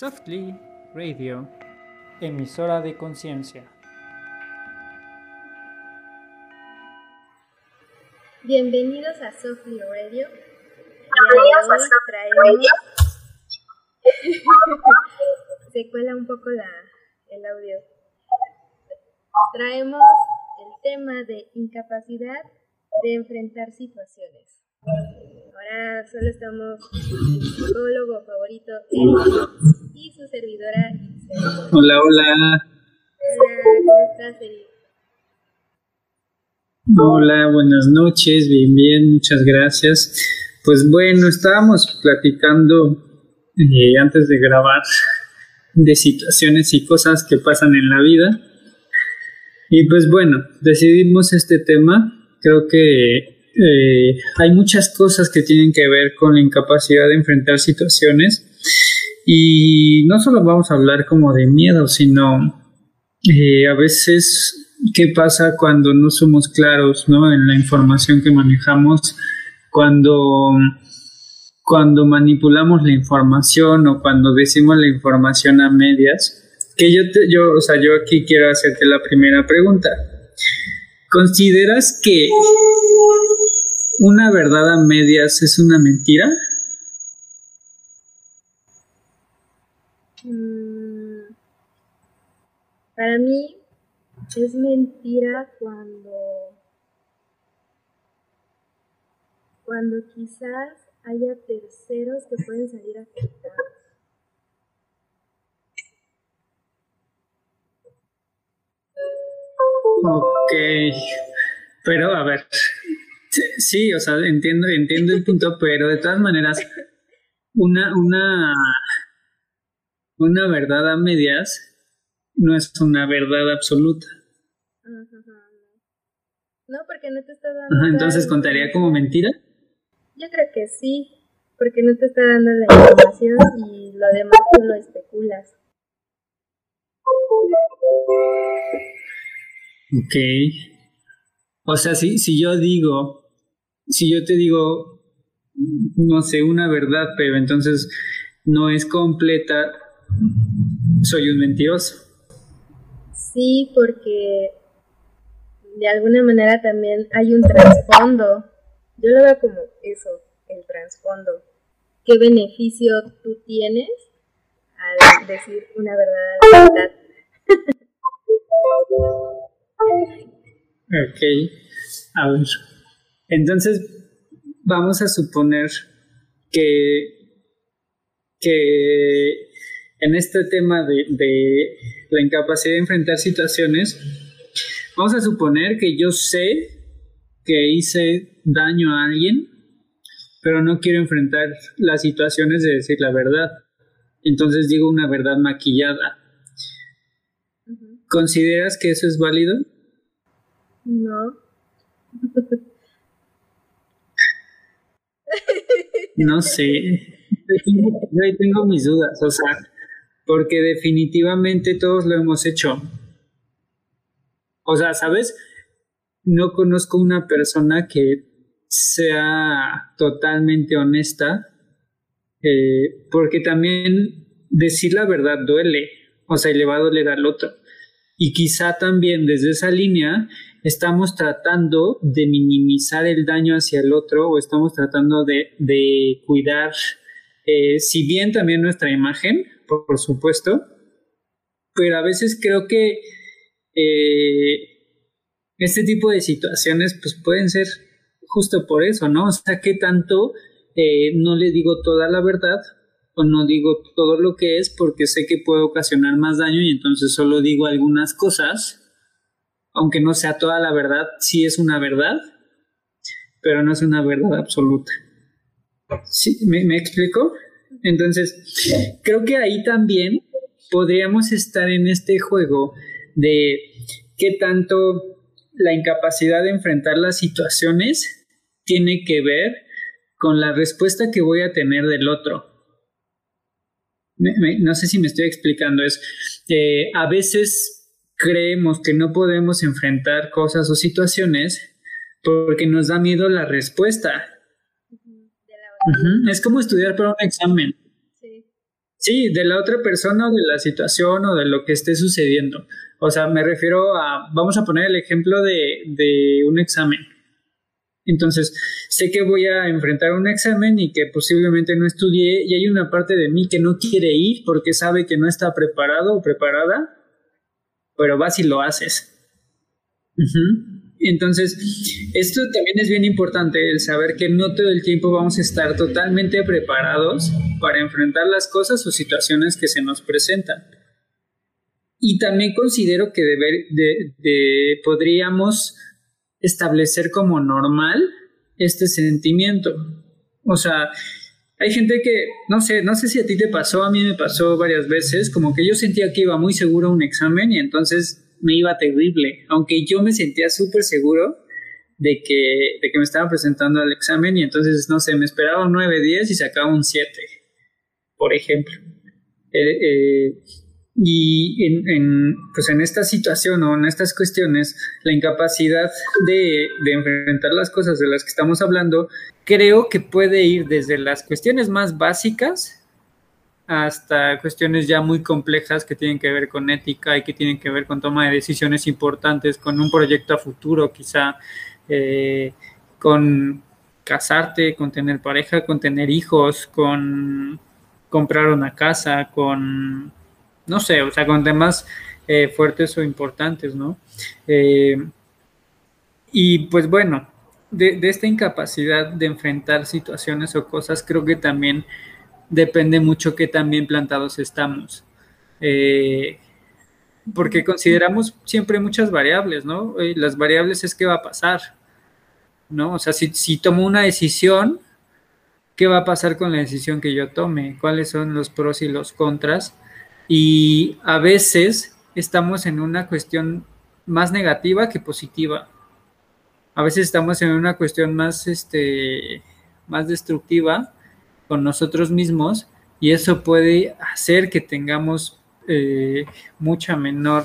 Softly Radio, emisora de conciencia. Bienvenidos a Softly Radio. Bienvenidos a traemos... Se cuela un poco la, el audio. Traemos el tema de incapacidad de enfrentar situaciones. Ahora solo estamos el psicólogo favorito, Eric, y su servidora. Hola, hola. Hola, ¿cómo estás? Hola, buenas noches, bien, bien, muchas gracias. Pues bueno, estábamos platicando eh, antes de grabar de situaciones y cosas que pasan en la vida. Y pues bueno, decidimos este tema. Creo que eh, hay muchas cosas que tienen que ver con la incapacidad de enfrentar situaciones. Y no solo vamos a hablar como de miedo, sino eh, a veces qué pasa cuando no somos claros ¿no? en la información que manejamos, cuando, cuando manipulamos la información o cuando decimos la información a medias. Que yo, te, yo, o sea, yo aquí quiero hacerte la primera pregunta. ¿Consideras que una verdad a medias es una mentira? Para mí es mentira cuando cuando quizás haya terceros que pueden salir afectados. Ok, pero a ver, sí, o sea, entiendo, entiendo el punto, pero de todas maneras, una, una, una verdad a medias no es una verdad absoluta. No, porque no te está dando. Ajá, entonces contaría como mentira. Yo creo que sí, porque no te está dando la información y lo demás tú lo especulas. Ok. O sea, si, si yo digo, si yo te digo, no sé, una verdad, pero entonces no es completa, soy un mentiroso. Sí, porque de alguna manera también hay un trasfondo. Yo lo veo como eso, el trasfondo. ¿Qué beneficio tú tienes al decir una verdad a la verdad? Ok, a ver. Entonces, vamos a suponer que, que en este tema de, de la incapacidad de enfrentar situaciones, vamos a suponer que yo sé que hice daño a alguien, pero no quiero enfrentar las situaciones de decir la verdad. Entonces digo una verdad maquillada. ¿Consideras que eso es válido? No. No sé. Yo ahí tengo mis dudas, o sea, porque definitivamente todos lo hemos hecho. O sea, ¿sabes? No conozco una persona que sea totalmente honesta, eh, porque también decir la verdad duele, o sea, y le va a doler al otro. Y quizá también desde esa línea estamos tratando de minimizar el daño hacia el otro o estamos tratando de, de cuidar, eh, si bien también nuestra imagen, por, supuesto, pero a veces creo que eh, este tipo de situaciones pues pueden ser justo por eso, ¿no? O sea, que tanto eh, no le digo toda la verdad o no digo todo lo que es porque sé que puede ocasionar más daño y entonces solo digo algunas cosas aunque no sea toda la verdad, sí es una verdad, pero no es una verdad absoluta. ¿Sí? ¿Me, me explico? Entonces, creo que ahí también podríamos estar en este juego de qué tanto la incapacidad de enfrentar las situaciones tiene que ver con la respuesta que voy a tener del otro. No sé si me estoy explicando, es eh, a veces creemos que no podemos enfrentar cosas o situaciones porque nos da miedo la respuesta. Uh -huh. Es como estudiar para un examen. Sí. Sí, de la otra persona o de la situación o de lo que esté sucediendo. O sea, me refiero a, vamos a poner el ejemplo de, de un examen. Entonces, sé que voy a enfrentar un examen y que posiblemente no estudié y hay una parte de mí que no quiere ir porque sabe que no está preparado o preparada, pero vas y lo haces. Entonces, esto también es bien importante, el saber que no todo el tiempo vamos a estar totalmente preparados para enfrentar las cosas o situaciones que se nos presentan. Y también considero que de, podríamos establecer como normal este sentimiento. O sea, hay gente que, no sé, no sé si a ti te pasó, a mí me pasó varias veces, como que yo sentía que iba muy seguro a un examen y entonces me iba terrible, aunque yo me sentía súper seguro de que, de que me estaba presentando al examen y entonces, no sé, me esperaba un 9, 10 y sacaba un 7, por ejemplo. Eh, eh, y en, en, pues en esta situación o en estas cuestiones, la incapacidad de, de, enfrentar las cosas de las que estamos hablando, creo que puede ir desde las cuestiones más básicas hasta cuestiones ya muy complejas que tienen que ver con ética y que tienen que ver con toma de decisiones importantes, con un proyecto a futuro quizá, eh, con casarte, con tener pareja, con tener hijos, con comprar una casa, con, no sé, o sea, con temas eh, fuertes o importantes, ¿no? Eh, y pues bueno, de, de esta incapacidad de enfrentar situaciones o cosas, creo que también depende mucho qué tan bien plantados estamos. Eh, porque consideramos siempre muchas variables, ¿no? las variables es qué va a pasar, ¿no? O sea, si, si tomo una decisión, ¿qué va a pasar con la decisión que yo tome? ¿Cuáles son los pros y los contras? Y a veces estamos en una cuestión más negativa que positiva. A veces estamos en una cuestión más, este, más destructiva con nosotros mismos y eso puede hacer que tengamos eh, mucha menor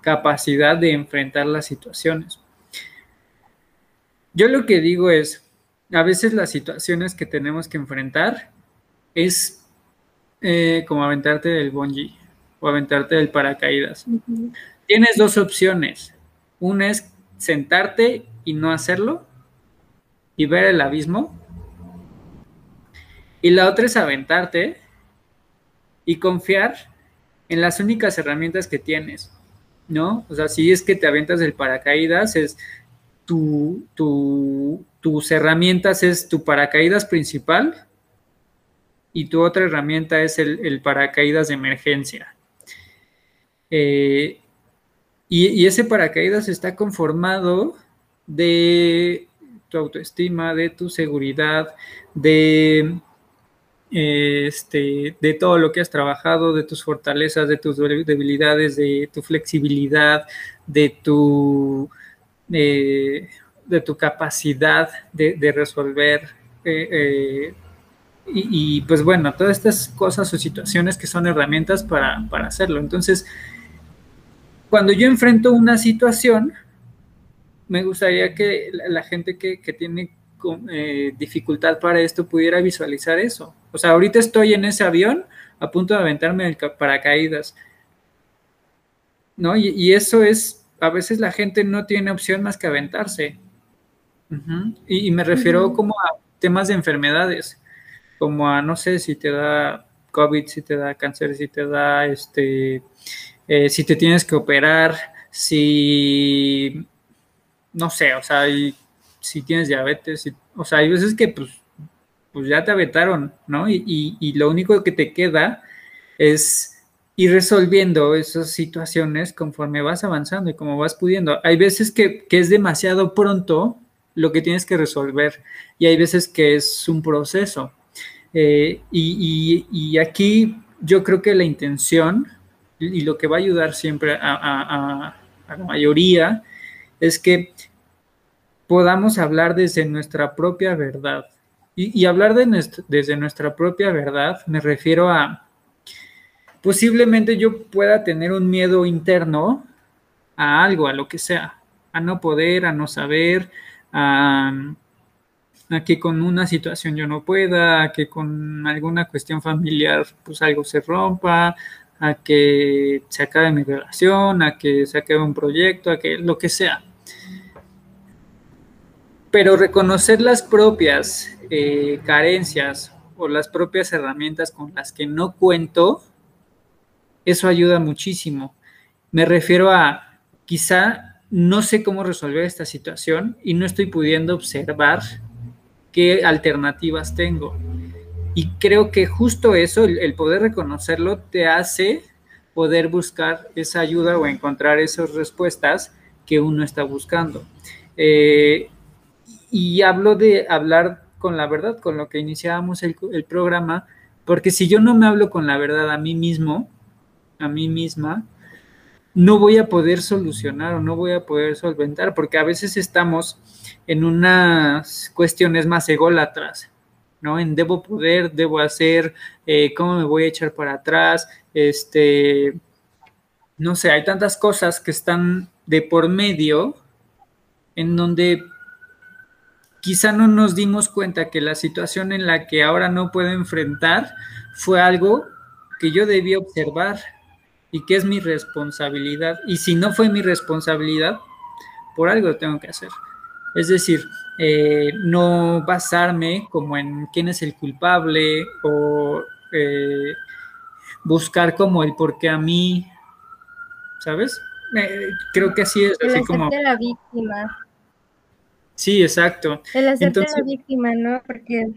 capacidad de enfrentar las situaciones. Yo lo que digo es, a veces las situaciones que tenemos que enfrentar es eh, como aventarte del bungee o aventarte del paracaídas. Tienes dos opciones. Una es sentarte y no hacerlo y ver el abismo y la otra es aventarte y confiar en las únicas herramientas que tienes, ¿no? O sea, si es que te aventas del paracaídas, es tu, tus herramientas es tu paracaídas principal y tu otra herramienta es el, paracaídas de emergencia. Eh, y, ese paracaídas está conformado de tu autoestima, de tu seguridad, de este, de todo lo que has trabajado, de tus fortalezas, de tus debilidades, de tu flexibilidad, de tu, de tu capacidad de, resolver. Eh, eh, y, pues bueno, todas estas cosas o situaciones que son herramientas para, hacerlo. Entonces, cuando yo enfrento una situación, me gustaría que la, gente que, que tiene eh, dificultad para esto pudiera visualizar eso. O sea, ahorita estoy en ese avión a punto de aventarme el paracaídas. ¿No? Y, eso es, a veces la gente no tiene opción más que aventarse. y, me refiero como a temas de enfermedades, como a, no sé, si te da COVID, si te da cáncer, si te da, este, eh, si te tienes que operar, si, no sé, o sea, y si tienes diabetes, o sea, hay veces que pues, pues ya te aventaron, ¿no? Y, lo único que te queda es ir resolviendo esas situaciones conforme vas avanzando y como vas pudiendo. Hay veces que, es demasiado pronto lo que tienes que resolver y hay veces que es un proceso. Eh, y, aquí yo creo que la intención y lo que va a ayudar siempre a la mayoría es que podamos hablar desde nuestra propia verdad. Y, hablar de desde nuestra propia verdad me refiero a, posiblemente yo pueda tener un miedo interno a algo, a lo que sea, a no poder, a no saber, a, a que con una situación yo no pueda, a que con alguna cuestión familiar pues algo se rompa, a que se acabe mi relación, a que se acabe un proyecto, a que lo que sea. Pero reconocer las propias eh, carencias o las propias herramientas con las que no cuento, eso ayuda muchísimo. Me refiero a quizá no sé cómo resolver esta situación y no estoy pudiendo observar qué alternativas tengo. Y creo que justo eso, el, poder reconocerlo, te hace poder buscar esa ayuda o encontrar esas respuestas que uno está buscando. Eh, y hablo de hablar con la verdad, con lo que iniciábamos el, programa, porque si yo no me hablo con la verdad a mí mismo, a mí misma, no voy a poder solucionar o no voy a poder solventar, porque a veces estamos en unas cuestiones más ególatras, ¿no? En debo poder, debo hacer, eh, cómo me voy a echar para atrás, este, no sé, hay tantas cosas que están de por medio en donde quizá no nos dimos cuenta que la situación en la que ahora no puedo enfrentar fue algo que yo debía observar y que es mi responsabilidad. Y si no fue mi responsabilidad, por algo tengo que hacer. Es decir, eh, no basarme como en quién es el culpable o eh, buscar como el por qué a mí, ¿sabes? Eh, creo que así es. El así como... la víctima. Sí, exacto. El hacerte la víctima, ¿no? Porque...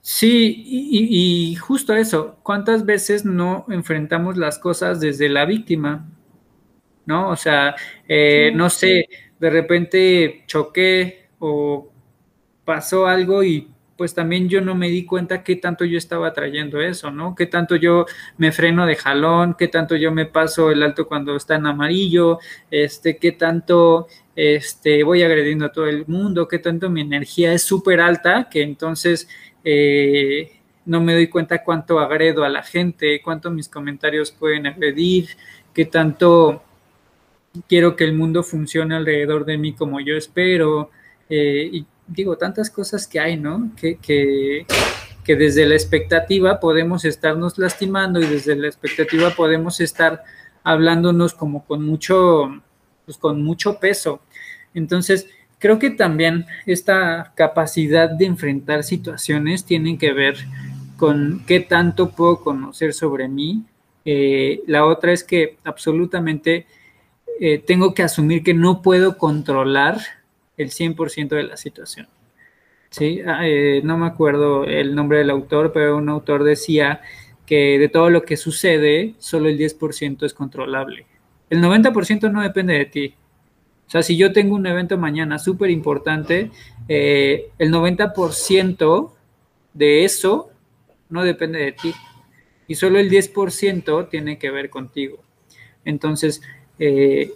Sí, y, y, justo eso, ¿cuántas veces no enfrentamos las cosas desde la víctima? ¿No? O sea, no sé, de repente choqué o pasó algo y pues también yo no me di cuenta qué tanto yo estaba trayendo eso, ¿no? Qué tanto yo me freno de jalón, qué tanto yo me paso el alto cuando está en amarillo, este, qué tanto este, voy agrediendo a todo el mundo, qué tanto mi energía es súper alta, que entonces eh, no me doy cuenta cuánto agredo a la gente, cuánto mis comentarios pueden agredir, qué tanto quiero que el mundo funcione alrededor de mí como yo espero. Eh, digo, tantas cosas que hay, ¿no? Que, que, que, desde la expectativa podemos estarnos lastimando y desde la expectativa podemos estar hablándonos como con mucho, pues con mucho peso. Entonces, creo que también esta capacidad de enfrentar situaciones tiene que ver con qué tanto puedo conocer sobre mí. Eh, la otra es que absolutamente eh, tengo que asumir que no puedo controlar el 100% de la situación. ¿sí? Ah, eh, no me acuerdo el nombre del autor, pero un autor decía que de todo lo que sucede, solo el 10% es controlable. El 90% no depende de ti. O sea, si yo tengo un evento mañana súper importante, eh, el 90% de eso no depende de ti. Y solo el 10% tiene que ver contigo. Entonces, eh,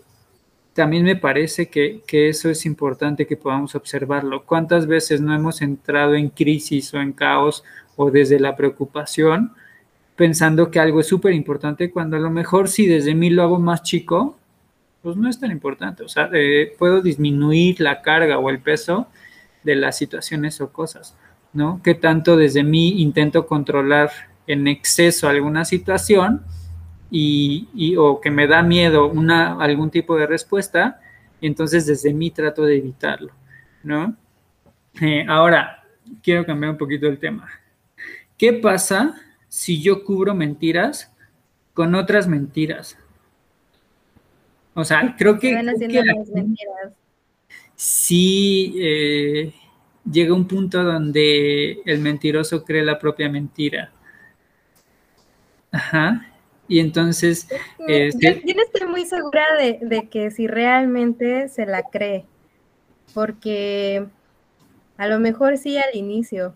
también me parece que, eso es importante que podamos observarlo. ¿Cuántas veces no hemos entrado en crisis o en caos o desde la preocupación pensando que algo es súper importante cuando a lo mejor si desde mí lo hago más chico, pues no es tan importante. O sea, eh, puedo disminuir la carga o el peso de las situaciones o cosas, ¿no? Que tanto desde mí intento controlar en exceso alguna situación y, o que me da miedo una, algún tipo de respuesta, y entonces desde mí trato de evitarlo, ¿no? Eh, ahora, quiero cambiar un poquito el tema. ¿Qué pasa si yo cubro mentiras con otras mentiras? O sea, creo que... Sí, eh, llega un punto donde el mentiroso cree la propia mentira. Ajá. Y entonces... Eh, yo, no estoy muy segura de, que si realmente se la cree, porque a lo mejor sí al inicio,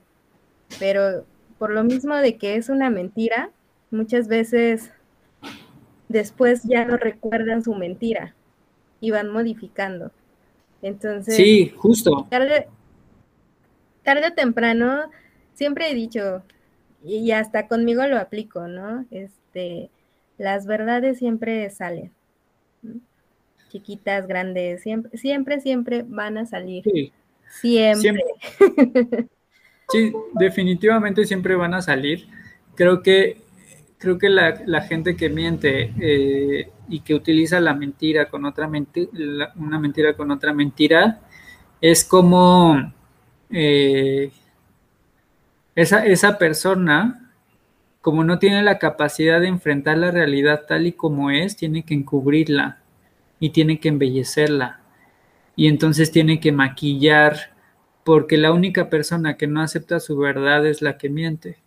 pero por lo mismo de que es una mentira, muchas veces después ya no recuerdan su mentira y van modificando. Entonces... Sí, justo. Tarde, tarde o temprano, siempre he dicho, y hasta conmigo lo aplico, ¿no? Este, las verdades siempre salen. Chiquitas, grandes, siempre, siempre, siempre van a salir. Siempre. Sí, definitivamente siempre van a salir. Creo que, creo que la, gente que miente eh, y que utiliza la mentira con otra mentira, una mentira con otra mentira, es como eh, esa, esa persona, como no tiene la capacidad de enfrentar la realidad tal y como es, tiene que encubrirla y tiene que embellecerla. Y entonces tiene que maquillar, porque la única persona que no acepta su verdad es la que miente.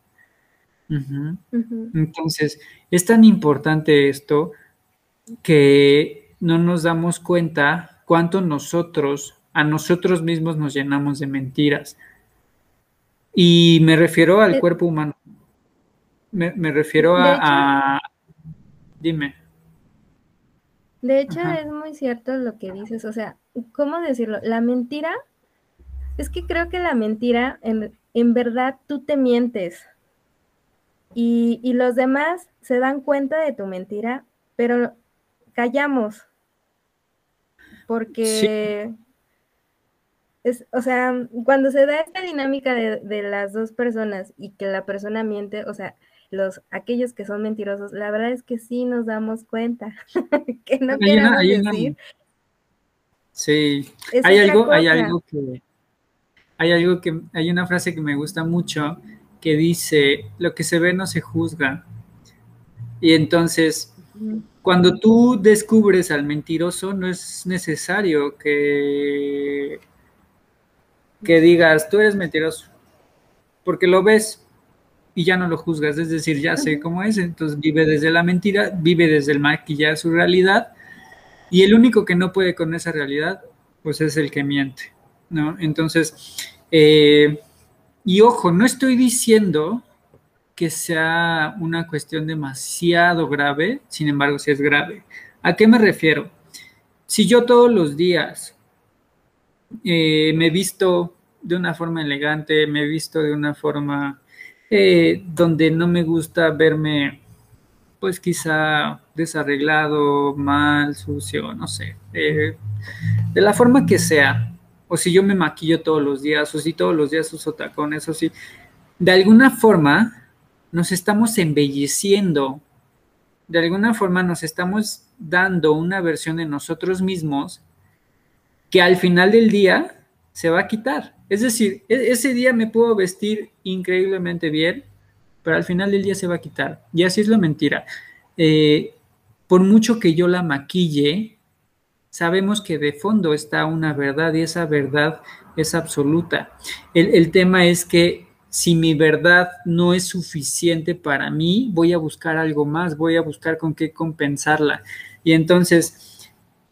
Entonces, es tan importante esto que no nos damos cuenta cuánto nosotros, a nosotros mismos nos llenamos de mentiras. Y me refiero al eh, cuerpo humano. Me, refiero a, Dime. De hecho, es muy cierto lo que dices. O sea, ¿cómo decirlo? La mentira, es que creo que la mentira, en, en verdad, tú te mientes. Y, y, los demás se dan cuenta de tu mentira, pero callamos. Porque es, o sea, cuando se da esta dinámica de, las dos personas y que la persona miente, o sea, los aquellos que son mentirosos, la verdad es que sí nos damos cuenta que no queremos decir. sí, hay algo, hay algo que hay algo que hay una frase que me gusta mucho que dice, lo que se ve no se juzga. Y entonces, cuando tú descubres al mentiroso, no es necesario que que digas, tú eres mentiroso, porque lo ves y ya no lo juzgas, es decir, ya sé cómo es, entonces vive desde la mentira, vive desde el maquillaje su realidad, y el único que no puede con esa realidad, pues es el que miente, ¿no? Entonces, eh, y ojo, no estoy diciendo que sea una cuestión demasiado grave, sin embargo, sí es grave. ¿A qué me refiero? Si yo todos los días eh, me he visto de una forma elegante, me he visto de una forma eh, donde no me gusta verme, pues quizá desarreglado, mal, sucio, no sé, eh, de la forma que sea, o si yo me maquillo todos los días, o si todos los días uso tacones, o si de alguna forma nos estamos embelleciendo, de alguna forma nos estamos dando una versión de nosotros mismos que al final del día se va a quitar. Es decir, e-, ese día me puedo vestir increíblemente bien, pero al final del día se va a quitar. Y así es la mentira. Eh, por mucho que yo la maquille, sabemos que de fondo está una verdad y esa verdad es absoluta. El, el tema es que si mi verdad no es suficiente para mí, voy a buscar algo más, voy a buscar con qué compensarla. Y entonces,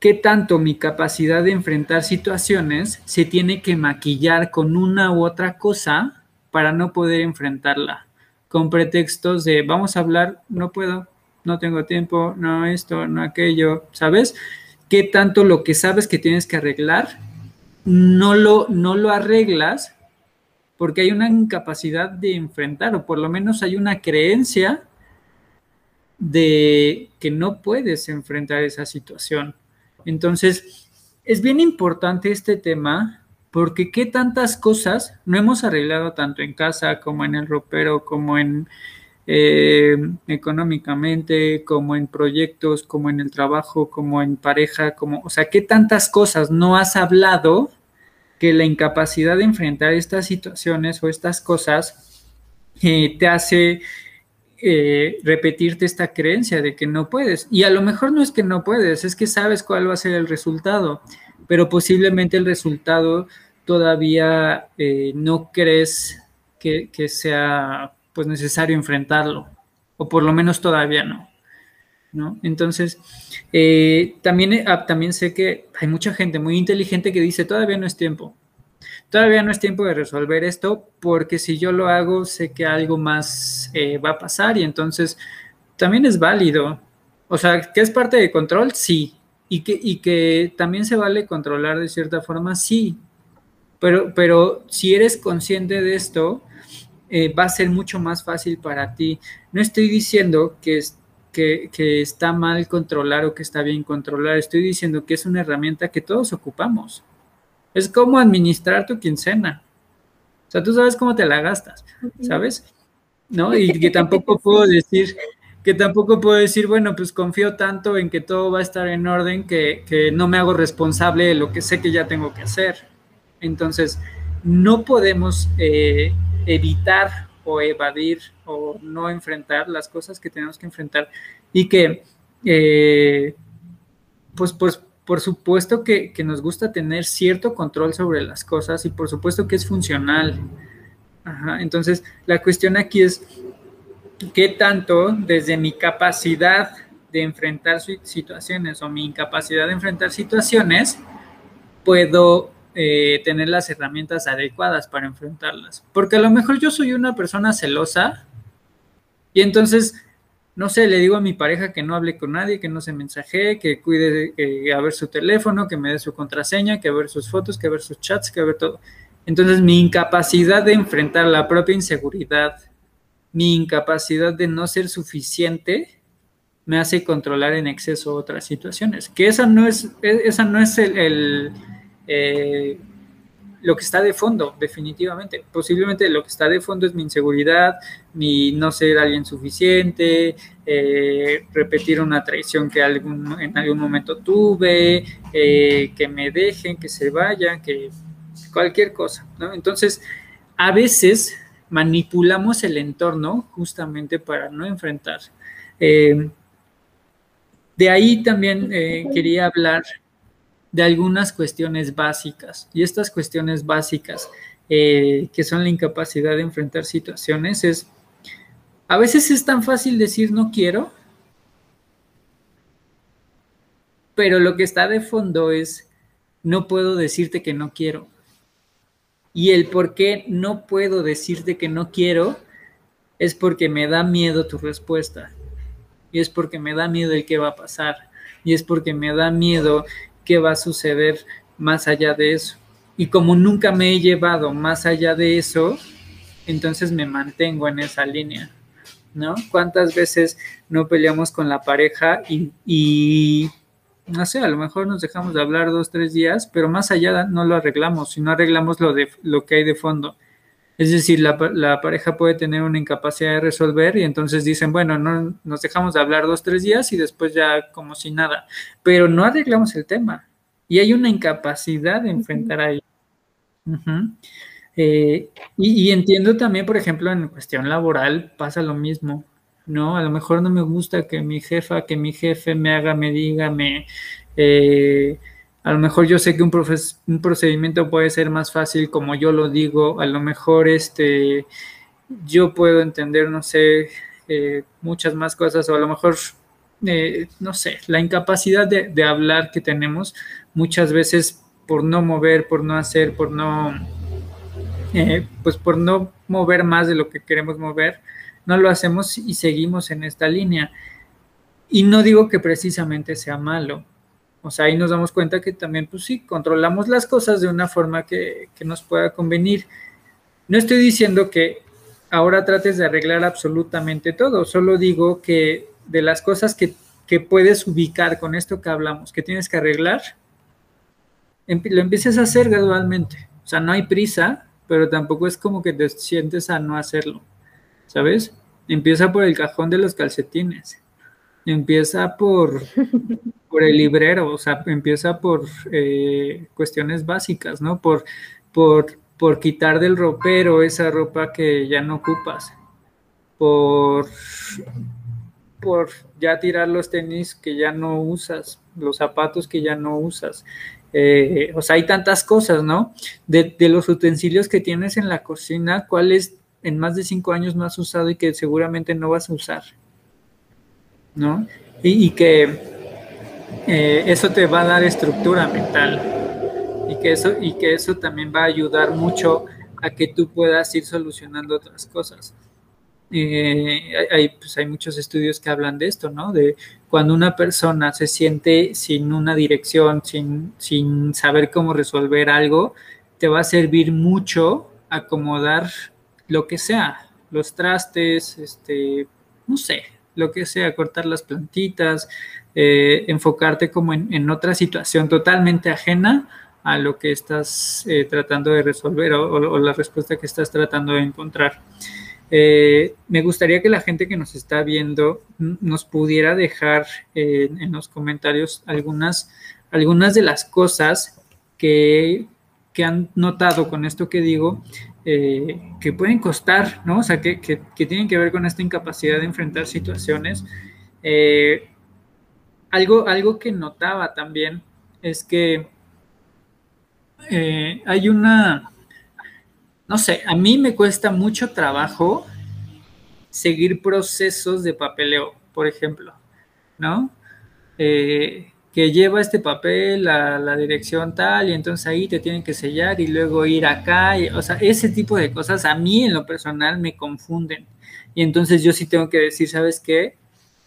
qué tanto mi capacidad de enfrentar situaciones se tiene que maquillar con una u otra cosa para no poder enfrentarla, con pretextos de vamos a hablar, no puedo, no tengo tiempo, no esto, no aquello, ¿sabes? ¿Qué tanto lo que sabes que tienes que arreglar no lo, no lo arreglas porque hay una incapacidad de enfrentar o por lo menos hay una creencia de que no puedes enfrentar esa situación. Entonces, es bien importante este tema porque qué tantas cosas no hemos arreglado tanto en casa como en el ropero, como en eh, económicamente, como en proyectos, como en el trabajo, como en pareja, como, o sea, qué tantas cosas no has hablado que la incapacidad de enfrentar estas situaciones o estas cosas eh, te hace eh, repetirte esta creencia de que no puedes. Y a lo mejor no es que no puedes, es que sabes cuál va a ser el resultado, pero posiblemente el resultado todavía eh, no crees que, sea pues necesario enfrentarlo, o por lo menos todavía no. ¿no? Entonces, eh, también, ah, también sé que hay mucha gente muy inteligente que dice, todavía no es tiempo, Todavía no es tiempo de resolver esto porque si yo lo hago sé que algo más eh, va a pasar y entonces también es válido. O sea, que es parte de control, sí. Y que, y que también se vale controlar de cierta forma, sí. Pero, pero si eres consciente de esto, eh, va a ser mucho más fácil para ti. No estoy diciendo que, que, que está mal controlar o que está bien controlar, estoy diciendo que es una herramienta que todos ocupamos Es como administrar tu quincena. O sea, tú sabes cómo te la gastas, ¿sabes? ¿No? Y que tampoco puedo decir, que tampoco puedo decir, bueno, pues confío tanto en que todo va a estar en orden que, que no me hago responsable de lo que sé que ya tengo que hacer. Entonces, no podemos eh, evitar o evadir o no enfrentar las cosas que tenemos que enfrentar y que, eh, pues, pues, por supuesto que, nos gusta tener cierto control sobre las cosas y por supuesto que es funcional. entonces, la cuestión aquí es, ¿qué tanto desde mi capacidad de enfrentar situaciones o mi incapacidad de enfrentar situaciones puedo eh, tener las herramientas adecuadas para enfrentarlas. Porque a lo mejor yo soy una persona celosa y entonces, no sé, le digo a mi pareja que no hable con nadie, que no se mensaje, que cuide a ver su teléfono, que me dé su contraseña, que a ver sus fotos, que a ver sus chats, que a ver todo. Entonces mi incapacidad de enfrentar la propia inseguridad, mi incapacidad de no ser suficiente, me hace controlar en exceso otras situaciones. Que esa no es, e, esa no es el eh, lo que está de fondo, definitivamente. Posiblemente lo que está de fondo es mi inseguridad, mi no ser alguien suficiente, eh, repetir una traición que algún, en algún momento tuve, eh, que me dejen, que se vayan, que cualquier cosa, Entonces, a veces manipulamos el entorno justamente para no enfrentar. de ahí también quería hablar de algunas cuestiones básicas. Y estas cuestiones básicas, eh, que son la incapacidad de enfrentar situaciones, es, a veces es tan fácil decir no quiero, pero lo que está de fondo es, no puedo decirte que no quiero. Y el por qué no puedo decirte que no quiero es porque me da miedo tu respuesta. Y es porque me da miedo el qué va a pasar. Y es porque me da miedo qué va a suceder más allá de eso. Y como nunca me he llevado más allá de eso, entonces me mantengo en esa línea, ¿no? ¿Cuántas veces no peleamos con la pareja y, no sé, a lo mejor nos dejamos de hablar dos, tres días, pero más allá no lo arreglamos, sino arreglamos lo, de, lo que hay de fondo. Es decir, la, la, pareja puede tener una incapacidad de resolver y entonces dicen, bueno, no, nos dejamos de hablar dos, tres días y después ya como si nada, pero no arreglamos el tema y hay una incapacidad de enfrentar ahí. Eh, y, y, entiendo también, por ejemplo, en cuestión laboral pasa lo mismo, ¿no? A lo mejor no me gusta que mi jefa, que mi jefe me haga, me diga, me... Eh, a lo mejor yo sé que un, un procedimiento puede ser más fácil como yo lo digo, a lo mejor este, yo puedo entender, no sé, eh, muchas más cosas, o a lo mejor, eh, no sé, la incapacidad de, hablar que tenemos muchas veces por no mover, por no hacer, por no, eh, pues por no mover más de lo que queremos mover, no lo hacemos y seguimos en esta línea. Y no digo que precisamente sea malo, o sea, ahí nos damos cuenta que también, pues sí, controlamos las cosas de una forma que, nos pueda convenir. No estoy diciendo que ahora trates de arreglar absolutamente todo, solo digo que de las cosas que, puedes ubicar con esto que hablamos, que tienes que arreglar, lo empieces a hacer gradualmente. O sea, no hay prisa, pero tampoco es como que te sientes a no hacerlo, ¿sabes? Empieza por el cajón de los calcetines, empieza por por el librero, o sea, empieza por eh, cuestiones básicas, ¿no? Por, por, por quitar del ropero esa ropa que ya no ocupas, por, por ya tirar los tenis que ya no usas, los zapatos que ya no usas. Eh, o sea, hay tantas cosas, ¿no? De, los utensilios que tienes en la cocina, ¿cuál es en más de cinco años no has usado y que seguramente no vas a usar? ¿No? y, y que eh, eso te va a dar estructura mental y que, eso, y que eso también va a ayudar mucho a que tú puedas ir solucionando otras cosas. Eh, hay, pues hay muchos estudios que hablan de esto, ¿no? De cuando una persona se siente sin una dirección, sin, sin saber cómo resolver algo, te va a servir mucho acomodar lo que sea, los trastes, este, no sé, lo que sea, cortar las plantitas, eh, enfocarte como en, otra situación totalmente ajena a lo que estás eh, tratando de resolver o, la respuesta que estás tratando de encontrar. Eh, me gustaría que la gente que nos está viendo nos pudiera dejar en los comentarios algunas, algunas de las cosas que, que han notado con esto que digo, eh, que pueden costar, ¿no? O sea, que, que, tienen que ver con esta incapacidad de enfrentar situaciones. Eh, algo, algo que notaba también es que eh, hay una, no sé, a mí me cuesta mucho trabajo seguir procesos de papeleo, por ejemplo, ¿no? Que lleva este papel a la dirección tal y entonces ahí te tienen que sellar y luego ir acá. o sea, ese tipo de cosas a mí en lo personal me confunden. Y entonces yo sí tengo que decir, ¿sabes qué?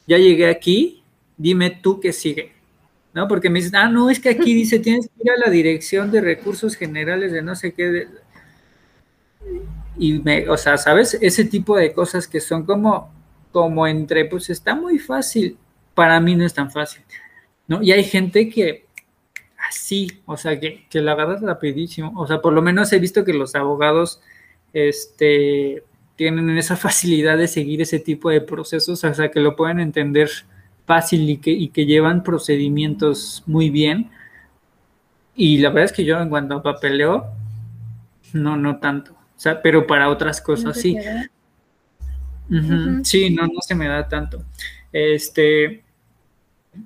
Ya llegué aquí, dime tú qué sigue. ¿No? Porque me dicen, ah, no, es que aquí dice, tienes que ir a la dirección de recursos generales de no sé qué. Y me, o sea, ¿sabes? Ese tipo de cosas que son como, como entre, pues está muy fácil. Para mí no es tan fácil. ¿No? Y hay gente que así, o sea, que, que la agarras rapidísimo. O sea, por lo menos he visto que los abogados este, tienen esa facilidad de seguir ese tipo de procesos, o sea, que lo pueden entender fácil y que, y que llevan procedimientos muy bien. Y la verdad es que yo en cuanto a papeleo, no, no tanto. O sea, pero para otras cosas sí. Sí, no, no se me da tanto. Este,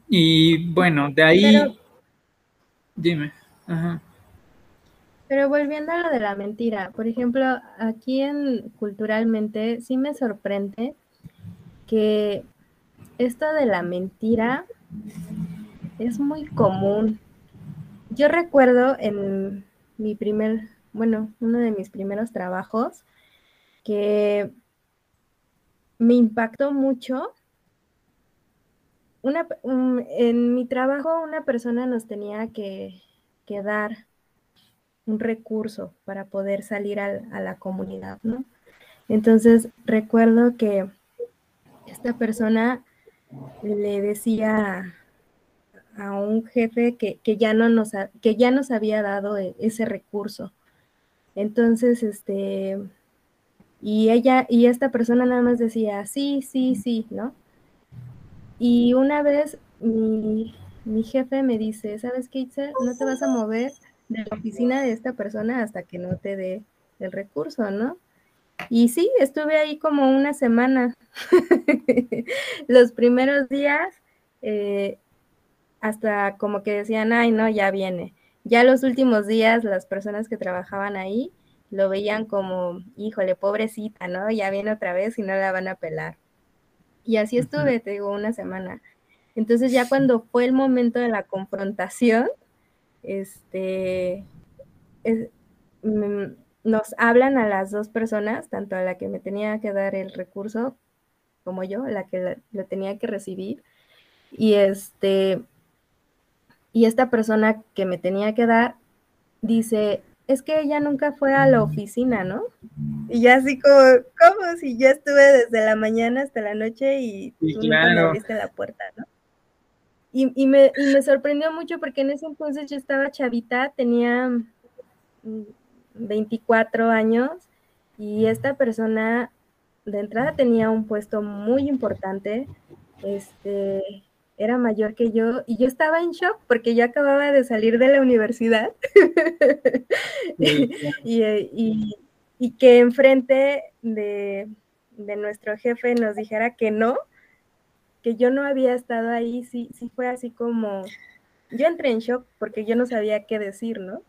y bueno, de ahí... dime. Pero volviendo a lo de la mentira, por ejemplo, aquí en culturalmente sí me sorprende que esto de la mentira es muy común. Yo recuerdo en mi primer, bueno, uno de mis primeros trabajos que me impactó mucho una, en mi trabajo una persona nos tenía que, dar un recurso para poder salir a, la comunidad, ¿no? Entonces recuerdo que esta persona le decía a un jefe que, ya no nos que ya nos había dado e, ese recurso. Entonces, este, y ella, y esta persona nada más decía, sí, sí, sí, ¿no? Y una vez mi, jefe me dice, ¿sabes qué, No te vas a mover de la oficina de esta persona hasta que no te dé el recurso, ¿no? Y sí, estuve ahí como una semana. Los primeros días, eh, hasta como que decían, ay, no, ya viene. Ya los últimos días, las personas que trabajaban ahí lo veían como, híjole, pobrecita, ¿no? Ya viene otra vez y no la van a pelar. Y así estuve, te digo, una semana. Entonces ya cuando fue el momento de la confrontación, este, mm, nos hablan a las dos personas, tanto a la que me tenía que dar el recurso como yo, la que lo tenía que recibir. Y este, y esta persona que me tenía que dar dice, es que ella nunca fue a la oficina, ¿no? Y ya así como, ¿cómo? Si yo estuve desde la mañana hasta la noche y tú me abriste la puerta, ¿no? Y, me, sorprendió mucho porque en ese entonces yo estaba chavita, tenía 24 mm, años y esta persona de entrada tenía un puesto muy importante, este, era mayor que yo y yo estaba en shock porque yo acababa de salir de la universidad y, que enfrente de, de, nuestro jefe nos dijera que no, que yo no había estado ahí, sí, sí fue así como, yo entré en shock porque yo no sabía qué decir, ¿no?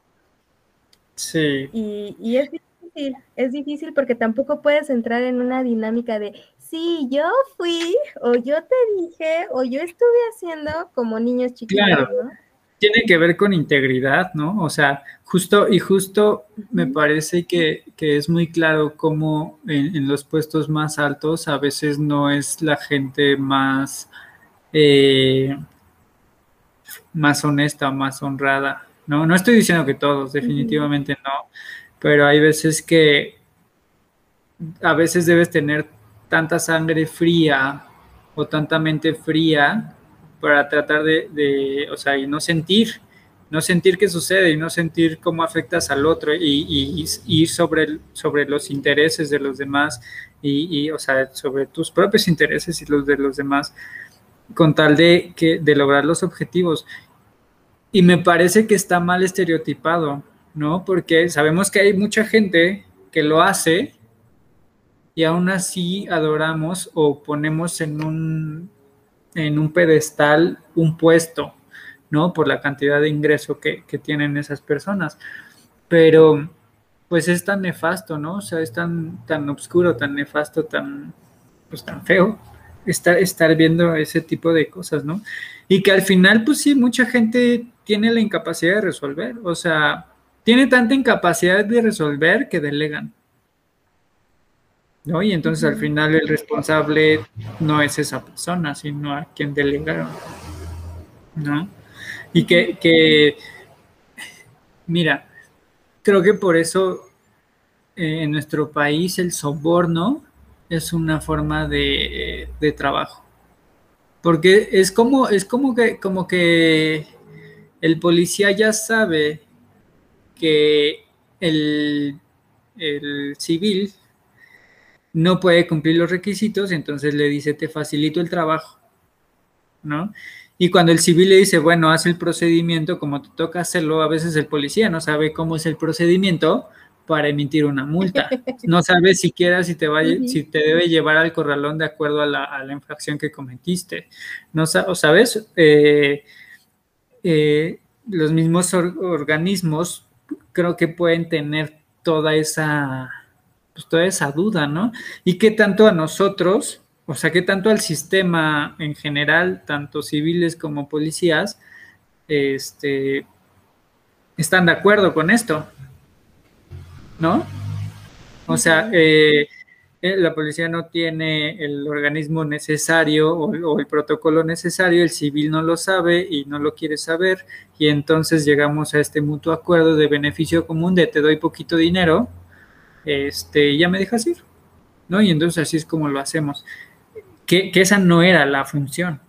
Sí. Y, y es difícil, es difícil porque tampoco puedes entrar en una dinámica de, sí, yo fui, o yo te dije, o yo estuve haciendo como niños chiquitos, ¿no? Tiene que ver con integridad, ¿no? O sea, justo y justo me parece que, es muy claro cómo en, los puestos más altos a veces no es la gente más, eh, más honesta, más honrada, ¿no? No estoy diciendo que todos, definitivamente no, pero hay veces que a veces debes tener tanta sangre fría o tanta mente fría para tratar de, o sea, y no sentir no sentir qué sucede y no sentir cómo afectas al otro y, ir sobre, sobre los intereses de los demás y, o sea, sobre tus propios intereses y los de los demás con tal de, que, de lograr los objetivos. Y me parece que está mal estereotipado, ¿no? Porque sabemos que hay mucha gente que lo hace y aún así adoramos o ponemos en un, en un pedestal un puesto, ¿no? Por la cantidad de ingreso que, tienen esas personas. Pero pues es tan nefasto, ¿no? O sea, es tan, tan oscuro, tan nefasto, tan, pues tan feo estar, estar viendo ese tipo de cosas, ¿no? Y que al final, pues sí, mucha gente tiene la incapacidad de resolver, o sea, tiene tanta incapacidad de resolver que delegan. ¿No? Y entonces al final el responsable no es esa persona, sino a quien delegaron, ¿no? Y que, mira, creo que por eso eh, en nuestro país el soborno es una forma de, de, trabajo. Porque es como, es como que, como que el policía ya sabe que el, el civil no puede cumplir los requisitos, entonces le dice, te facilito el trabajo, ¿no? Y cuando el civil le dice, bueno, haz el procedimiento como te toca hacerlo, a veces el policía no sabe cómo es el procedimiento para emitir una multa. No sabe siquiera si te, va, si te debe llevar al corralón de acuerdo a la, infracción que cometiste. No, o sabes, eh, eh, los mismos organismos creo que pueden tener toda esa pues, toda esa duda, ¿no? Y qué tanto a nosotros, o sea, qué tanto al sistema en general, tanto civiles como policías, este, están de acuerdo con esto, ¿no? O sea, eh, eh, la policía no tiene el organismo necesario o, el protocolo necesario, el civil no lo sabe y no lo quiere saber, y entonces llegamos a este mutuo acuerdo de beneficio común de te doy poquito dinero este, ya me dejas ir, ¿no? Y entonces así es como lo hacemos. Que, esa no era la función,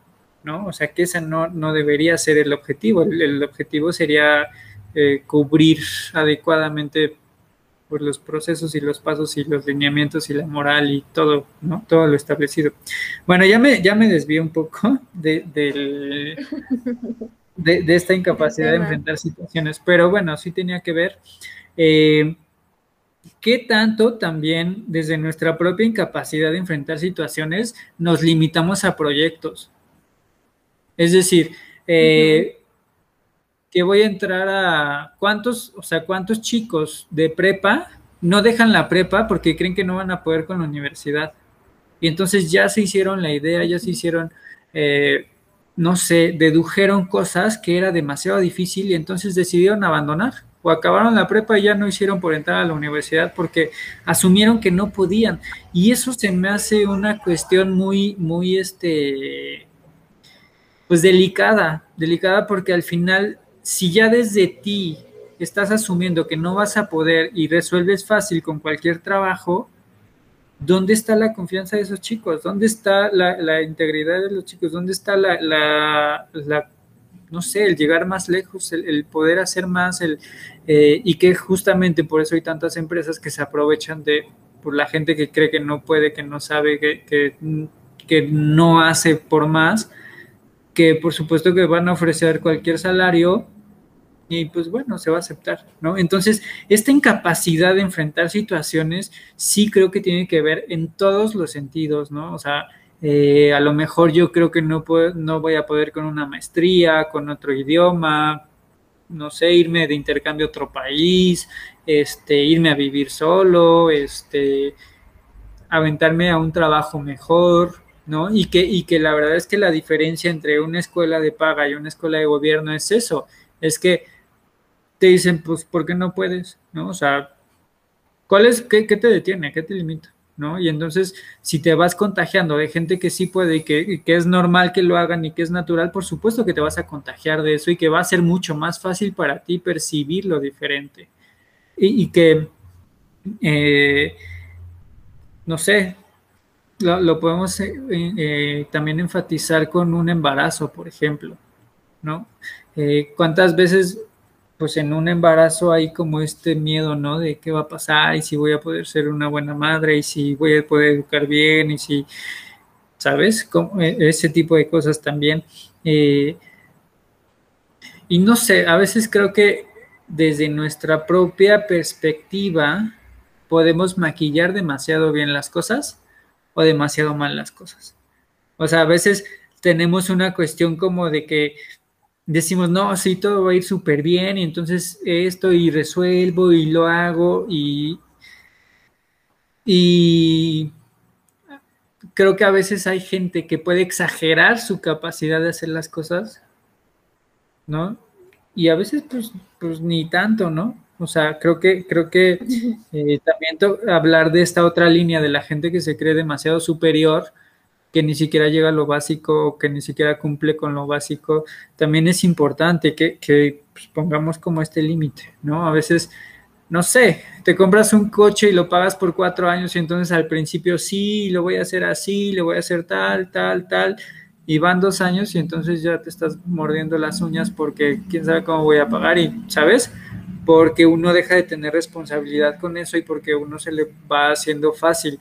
¿no? O sea, que esa no, no debería ser el objetivo. El, objetivo sería eh, cubrir adecuadamente por los procesos y los pasos y los lineamientos y la moral y todo, ¿no? Todo lo establecido. Bueno, ya me, ya me desvío un poco de, de, esta incapacidad de enfrentar situaciones, pero bueno, sí tenía que ver. Eh, ¿Qué tanto también desde nuestra propia incapacidad de enfrentar situaciones nos limitamos a proyectos? Es decir, eh, que voy a entrar a cuántos, o sea, cuántos chicos de prepa no dejan la prepa porque creen que no van a poder con la universidad. Y entonces ya se hicieron la idea, ya se hicieron, eh, no sé, dedujeron cosas que era demasiado difícil y entonces decidieron abandonar o acabaron la prepa y ya no hicieron por entrar a la universidad porque asumieron que no podían. Y eso se me hace una cuestión muy, muy, este, pues delicada, delicada porque al final, si ya desde ti estás asumiendo que no vas a poder y resuelves fácil con cualquier trabajo, ¿dónde está la confianza de esos chicos? ¿Dónde está la, integridad de los chicos? ¿Dónde está la, la, la no sé, el llegar más lejos, el, poder hacer más, el, eh, y que justamente por eso hay tantas empresas que se aprovechan de por la gente que cree que no puede, que no sabe, que, que, no hace por más, que por supuesto que van a ofrecer cualquier salario y pues bueno, se va a aceptar, ¿no? Entonces, esta incapacidad de enfrentar situaciones sí creo que tiene que ver en todos los sentidos, ¿no? O sea, eh, a lo mejor yo creo que no, puedo, no voy a poder con una maestría, con otro idioma, no sé, irme de intercambio a otro país, este, irme a vivir solo, este, aventarme a un trabajo mejor, ¿no? Y que, y que la verdad es que la diferencia entre una escuela de paga y una escuela de gobierno es eso, es que te dicen, pues, ¿por qué no puedes? ¿No? O sea, ¿cuál es, qué, qué te detiene? ¿Qué te limita? Y entonces, si te vas contagiando de gente que sí puede y que, es normal que lo hagan y que es natural, por supuesto que te vas a contagiar de eso y que va a ser mucho más fácil para ti percibir lo diferente. Y, que, eh, no sé, lo, podemos eh, eh, también enfatizar con un embarazo, por ejemplo, ¿no? ¿Cuántas veces pues en un embarazo hay como este miedo, ¿no? De qué va a pasar y si voy a poder ser una buena madre y si voy a poder educar bien y si, ¿sabes? Como e, ese tipo de cosas también. Eh, y no sé, a veces creo que desde nuestra propia perspectiva podemos maquillar demasiado bien las cosas o demasiado mal las cosas. O sea, a veces tenemos una cuestión como de que decimos, no, sí, todo va a ir súper bien y entonces esto y resuelvo y lo hago y, y creo que a veces hay gente que puede exagerar su capacidad de hacer las cosas, ¿no? Y a veces pues, pues ni tanto, ¿no? O sea, creo que, creo que eh, también hablar de esta otra línea de la gente que se cree demasiado superior, que ni siquiera llega a lo básico que ni siquiera cumple con lo básico, también es importante que, que pues, pongamos como este límite, ¿no? A veces, no sé, te compras un coche y lo pagas por cuatro años y entonces al principio sí, lo voy a hacer así, lo voy a hacer tal, tal, tal, y van dos años y entonces ya te estás mordiendo las uñas porque quién sabe cómo voy a pagar y, ¿sabes? Porque uno deja de tener responsabilidad con eso y porque uno se le va haciendo fácil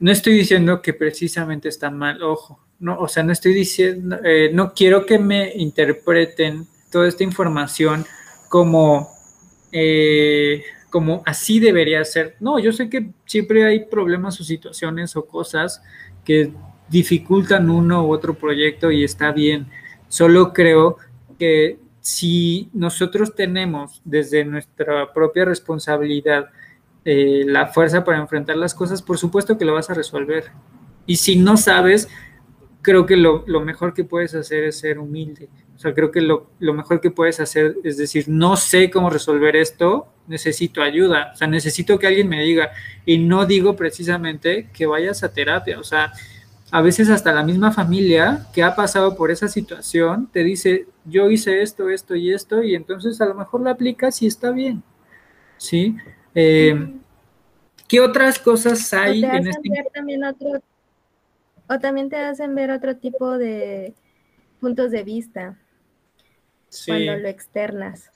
no estoy diciendo que precisamente está mal, ojo, no, o sea, no estoy diciendo, eh, no quiero que me interpreten toda esta información como, eh, como así debería ser. No, yo sé que siempre hay problemas o situaciones o cosas que dificultan uno u otro proyecto y está bien. Solo creo que si nosotros tenemos desde nuestra propia responsabilidad eh, la fuerza para enfrentar las cosas, por supuesto que lo vas a resolver. Y si no sabes, creo que lo, mejor que puedes hacer es ser humilde. O sea, creo que lo, mejor que puedes hacer es decir, no sé cómo resolver esto, necesito ayuda. O sea, necesito que alguien me diga. Y no digo precisamente que vayas a terapia. O sea, a veces hasta la misma familia que ha pasado por esa situación te dice, yo hice esto, esto y esto, y entonces a lo mejor lo aplicas y está bien. ¿Sí? Eh, ¿Qué otras cosas hay en este? También otro, o también te hacen ver otro tipo de puntos de vista cuando lo externas.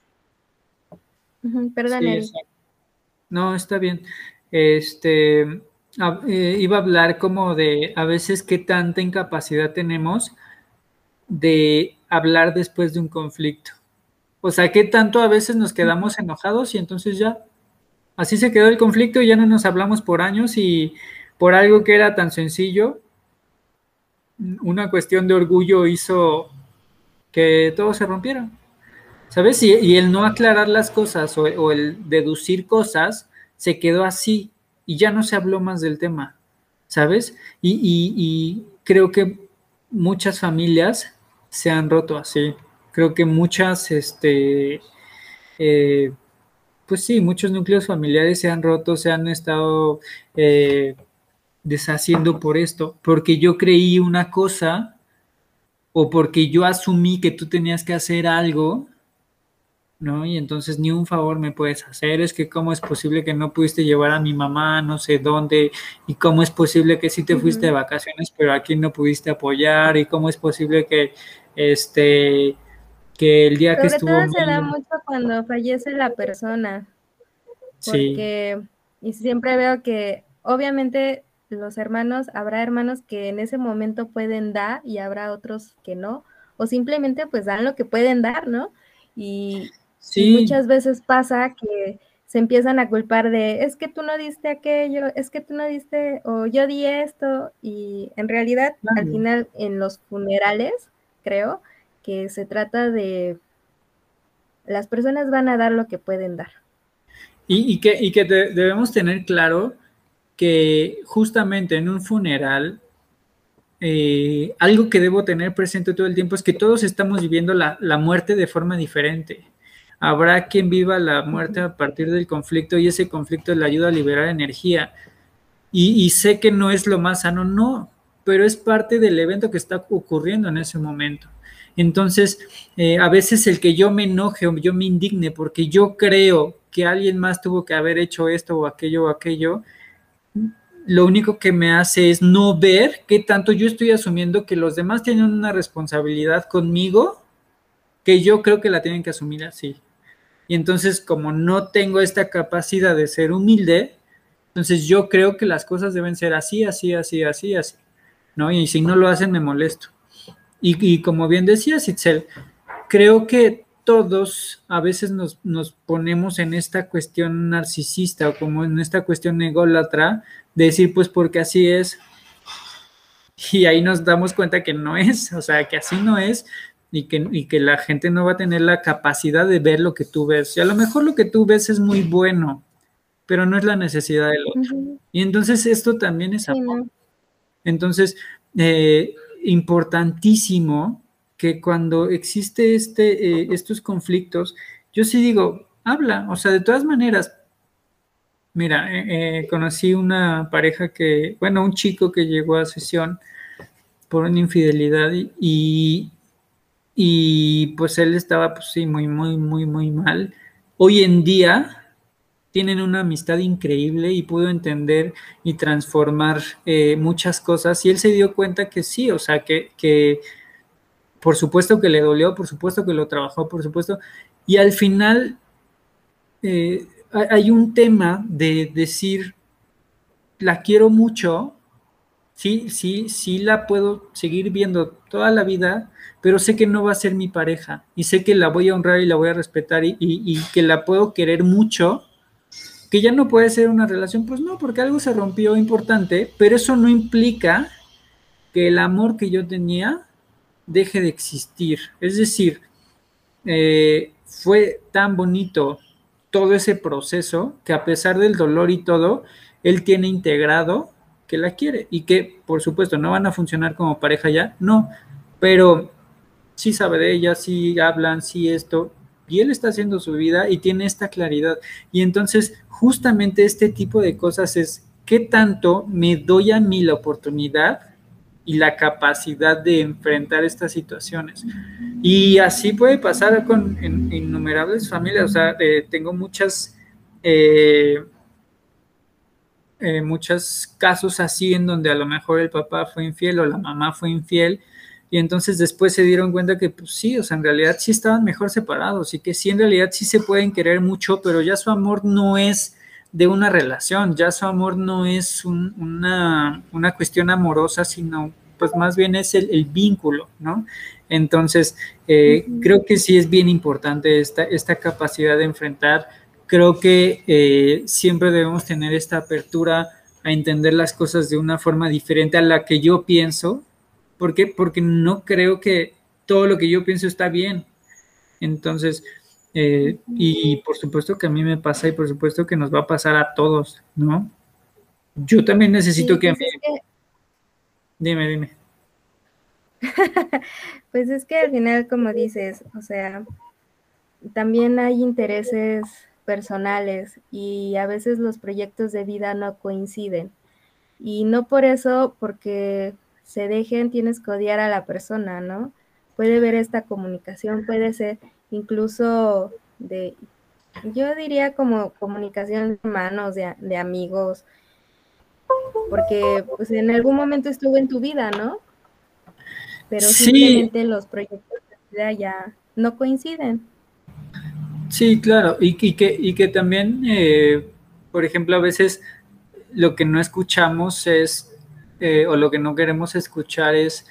perdón, No, está bien. Este eh, iba a hablar como de a veces qué tanta incapacidad tenemos de hablar después de un conflicto. O sea, qué tanto a veces nos quedamos enojados y entonces ya Así se quedó el conflicto y ya no nos hablamos por años y por algo que era tan sencillo, una cuestión de orgullo hizo que todo se rompiera. ¿Sabes? Y, el no aclarar las cosas o, el deducir cosas se quedó así y ya no se habló más del tema. ¿Sabes? Y, creo que muchas familias se han roto así. Creo que muchas, este, eh, pues sí, muchos núcleos familiares se han roto, se han estado eh, deshaciendo por esto, porque yo creí una cosa o porque yo asumí que tú tenías que hacer algo, ¿no? Y entonces ni un favor me puedes hacer, es que cómo es posible que no pudiste llevar a mi mamá no sé dónde, y cómo es posible que sí te fuiste de vacaciones, pero aquí no pudiste apoyar, y cómo es posible que, este, que el día que estuvo... Todo se da mucho cuando fallece la persona. Porque, y siempre veo que obviamente los hermanos, habrá hermanos que en ese momento pueden dar y habrá otros que no, o simplemente pues dan lo que pueden dar, ¿no? Y, muchas veces pasa que se empiezan a culpar de, es que tú no diste aquello, es que tú no diste, o yo di esto, y en realidad al final en los funerales, creo, que se trata de las personas van a dar lo que pueden dar. Y, que, que debemos tener claro que justamente en un funeral, eh, algo que debo tener presente todo el tiempo es que todos estamos viviendo la, muerte de forma diferente. Habrá quien viva la muerte a partir del conflicto y ese conflicto le ayuda a liberar energía. Y, y sé que no es lo más sano, no, pero es parte del evento que está ocurriendo en ese momento. Entonces, eh, a veces el que yo me enoje o yo me indigne porque yo creo que alguien más tuvo que haber hecho esto o aquello o aquello, lo único que me hace es no ver qué tanto yo estoy asumiendo que los demás tienen una responsabilidad conmigo que yo creo que la tienen que asumir así. Y entonces, como no tengo esta capacidad de ser humilde, entonces yo creo que las cosas deben ser así, así, así, así, así, ¿no? Y si no lo hacen, me molesto. Y, como bien decía Itzel, creo que todos a veces nos, nos, ponemos en esta cuestión narcisista o como en esta cuestión ególatra de decir, pues porque así es. Y ahí nos damos cuenta que no es, o sea, que así no es y que, y que la gente no va a tener la capacidad de ver lo que tú ves. Y a lo mejor lo que tú ves es muy bueno, pero no es la necesidad del otro. Y entonces esto también es amor. Entonces, eh, importantísimo que cuando existe este, eh, estos conflictos, yo sí digo, habla, o sea, de todas maneras, mira, eh, conocí una pareja que, bueno, un chico que llegó a sesión por una infidelidad y, y pues él estaba, pues sí, muy, muy, muy, muy mal. Hoy en día tienen una amistad increíble y pudo entender y transformar eh, muchas cosas. Y él se dio cuenta que sí, o sea, que, por supuesto que le dolió, por supuesto que lo trabajó, por supuesto, y al final eh, hay un tema de decir, la quiero mucho, sí, sí, sí la puedo seguir viendo toda la vida, pero sé que no va a ser mi pareja y sé que la voy a honrar y la voy a respetar y, que la puedo querer mucho, que ya no puede ser una relación, pues no, porque algo se rompió importante, pero eso no implica que el amor que yo tenía deje de existir. Es decir, eh, fue tan bonito todo ese proceso que a pesar del dolor y todo, él tiene integrado que la quiere y que por supuesto no van a funcionar como pareja ya, no, pero sí sabe de ella, sí hablan, sí esto, y él está haciendo su vida y tiene esta claridad. Y entonces, justamente este tipo de cosas es qué tanto me doy a mí la oportunidad y la capacidad de enfrentar estas situaciones. Y así puede pasar con innumerables familias. O sea, eh, tengo muchas, eh, eh, muchos casos así en donde a lo mejor el papá fue infiel o la mamá fue infiel y entonces después se dieron cuenta que pues sí, o sea, en realidad sí estaban mejor separados y que sí, en realidad sí se pueden querer mucho, pero ya su amor no es de una relación, ya su amor no es una, cuestión amorosa, sino pues más bien es el, vínculo, ¿no? Entonces, eh, creo que sí es bien importante esta, esta capacidad de enfrentar, creo que eh, siempre debemos tener esta apertura a entender las cosas de una forma diferente a la que yo pienso, ¿Por qué? Porque no creo que todo lo que yo pienso está bien. Entonces, eh, y por supuesto que a mí me pasa y por supuesto que nos va a pasar a todos, ¿no? Yo también necesito que a pues mí... Dime, dime. pues es que al final, como dices, o sea, también hay intereses personales y a veces los proyectos de vida no coinciden. Y no por eso, porque se dejen, tienes que odiar a la persona, ¿no? Puede ver esta comunicación, puede ser incluso de, yo diría como comunicación de hermanos, de, amigos, porque pues en algún momento estuvo en tu vida, ¿no? Pero simplemente los proyectos de vida ya no coinciden. Sí, claro, y, que, y que también, eh, por ejemplo, a veces lo que no escuchamos es eh, o lo que no queremos escuchar es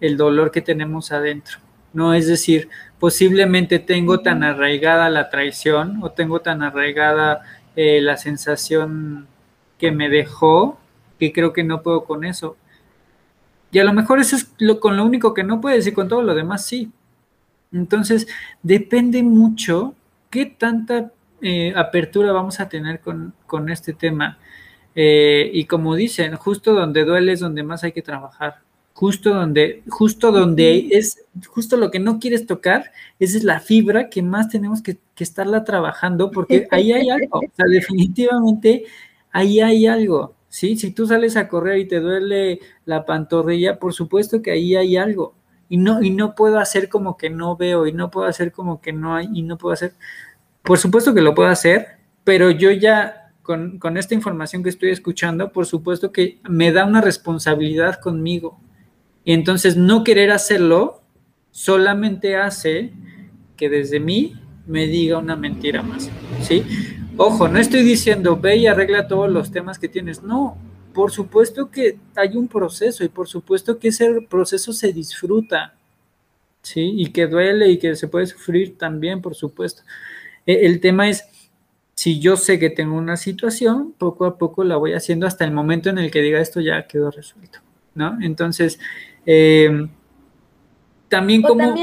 el dolor que tenemos adentro. No es decir, posiblemente tengo tan arraigada la traición o tengo tan arraigada eh, la sensación que me dejó que creo que no puedo con eso. Y a lo mejor eso es lo, con lo único que no puedes y con todo lo demás sí. Entonces, depende mucho qué tanta eh, apertura vamos a tener con, con este tema. Eh, y como dicen, justo donde duele es donde más hay que trabajar. Justo donde, justo donde es, justo lo que no quieres tocar, esa es la fibra que más tenemos que, estarla trabajando, porque ahí hay algo. O sea, definitivamente ahí hay algo. ¿sí? Si tú sales a correr y te duele la pantorrilla, por supuesto que ahí hay algo. Y no, y no puedo hacer como que no veo, y no puedo hacer como que no hay, y no puedo hacer. Por supuesto que lo puedo hacer, pero yo ya con, esta información que estoy escuchando, por supuesto que me da una responsabilidad conmigo. Y entonces no querer hacerlo solamente hace que desde mí me diga una mentira más, ¿sí? Ojo, no estoy diciendo ve y arregla todos los temas que tienes, no, por supuesto que hay un proceso y por supuesto que ese proceso se disfruta, ¿sí? Y que duele y que se puede sufrir también, por supuesto. E, el tema es, si yo sé que tengo una situación, poco a poco la voy haciendo hasta el momento en el que diga esto ya quedó resuelto, ¿no? Entonces, eh, también como...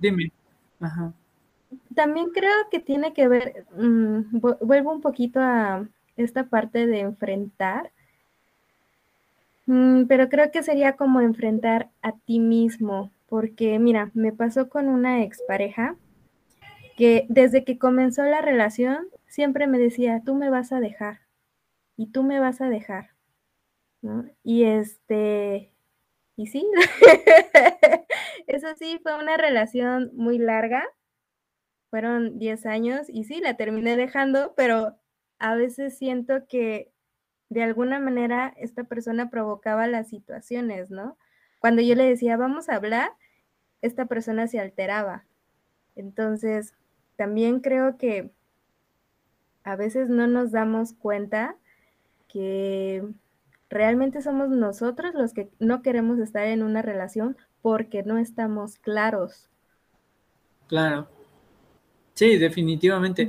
dime. También creo que tiene que ver, mm, vuelvo un poquito a esta parte de enfrentar, mm, pero creo que sería como enfrentar a ti mismo, porque mira, me pasó con una expareja que desde que comenzó la relación siempre me decía, tú me vas a dejar y tú me vas a dejar. Y este, y sí, eso sí, fue una relación muy larga, fueron 10 años y sí, la terminé dejando, pero a veces siento que de alguna manera esta persona provocaba las situaciones, ¿no? Cuando yo le decía, vamos a hablar, esta persona se alteraba. Entonces, también creo que a veces no nos damos cuenta que realmente somos nosotros los que no queremos estar en una relación porque no estamos claros. Claro. Sí, definitivamente.